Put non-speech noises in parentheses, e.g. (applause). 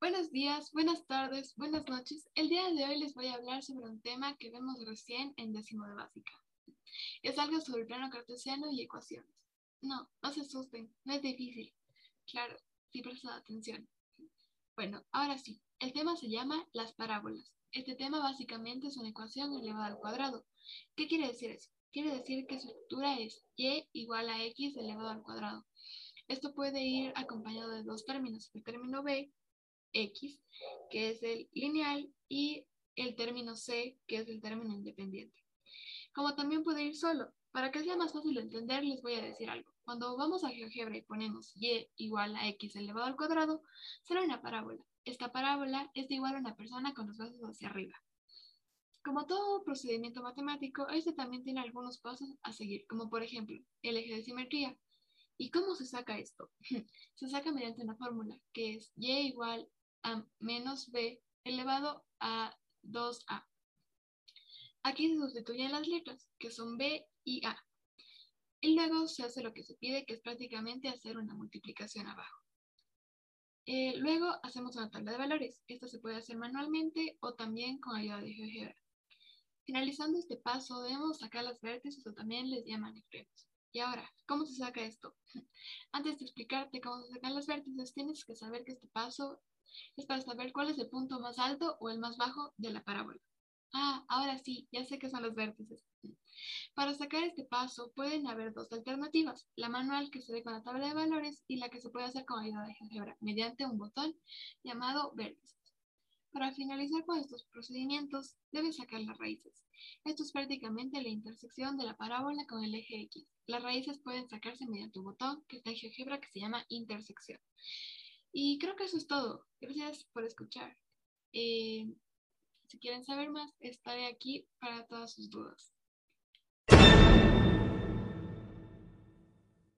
Buenos días, buenas tardes, buenas noches. El día de hoy les voy a hablar sobre un tema que vemos recién en décimo de básica. Es algo sobre el plano cartesiano y ecuaciones. No, no se asusten, no es difícil. Claro, si prestan atención. Bueno, ahora sí, el tema se llama las parábolas. Este tema básicamente es una ecuación elevada al cuadrado. ¿Qué quiere decir eso? Quiere decir que su estructura es y igual a x elevado al cuadrado. Esto puede ir acompañado de dos términos, el término b X, que es el lineal, y el término C, que es el término independiente. Como también puede ir solo. Para que sea más fácil de entender, les voy a decir algo. Cuando vamos a GeoGebra y ponemos y igual a x elevado al cuadrado, será una parábola. Esta parábola es igual a una persona con los brazos hacia arriba. Como todo procedimiento matemático, este también tiene algunos pasos a seguir, como por ejemplo el eje de simetría. ¿Y cómo se saca esto? (laughs) se saca mediante una fórmula, que es y igual a menos b elevado a 2a. Aquí se sustituyen las letras, que son b y a. Y luego se hace lo que se pide, que es prácticamente hacer una multiplicación abajo. Eh, luego hacemos una tabla de valores. Esto se puede hacer manualmente o también con ayuda de GeoGebra. Finalizando este paso, debemos sacar las vértices o también les llaman extremos. Y ahora, ¿cómo se saca esto? (laughs) Antes de explicarte cómo se sacan las vértices, tienes que saber que este paso es para saber cuál es el punto más alto o el más bajo de la parábola. Ah, ahora sí, ya sé qué son los vértices. Para sacar este paso pueden haber dos alternativas, la manual que se ve con la tabla de valores y la que se puede hacer con ayuda de GeoGebra mediante un botón llamado Para finalizar con estos procedimientos, debes sacar las raíces. Esto es prácticamente la intersección de la parábola con el eje X. Las raíces pueden sacarse mediante un botón que está en GeoGebra que se llama intersección. Y creo que eso es todo. Gracias por escuchar. Eh, si quieren saber más, estaré aquí para todas sus dudas.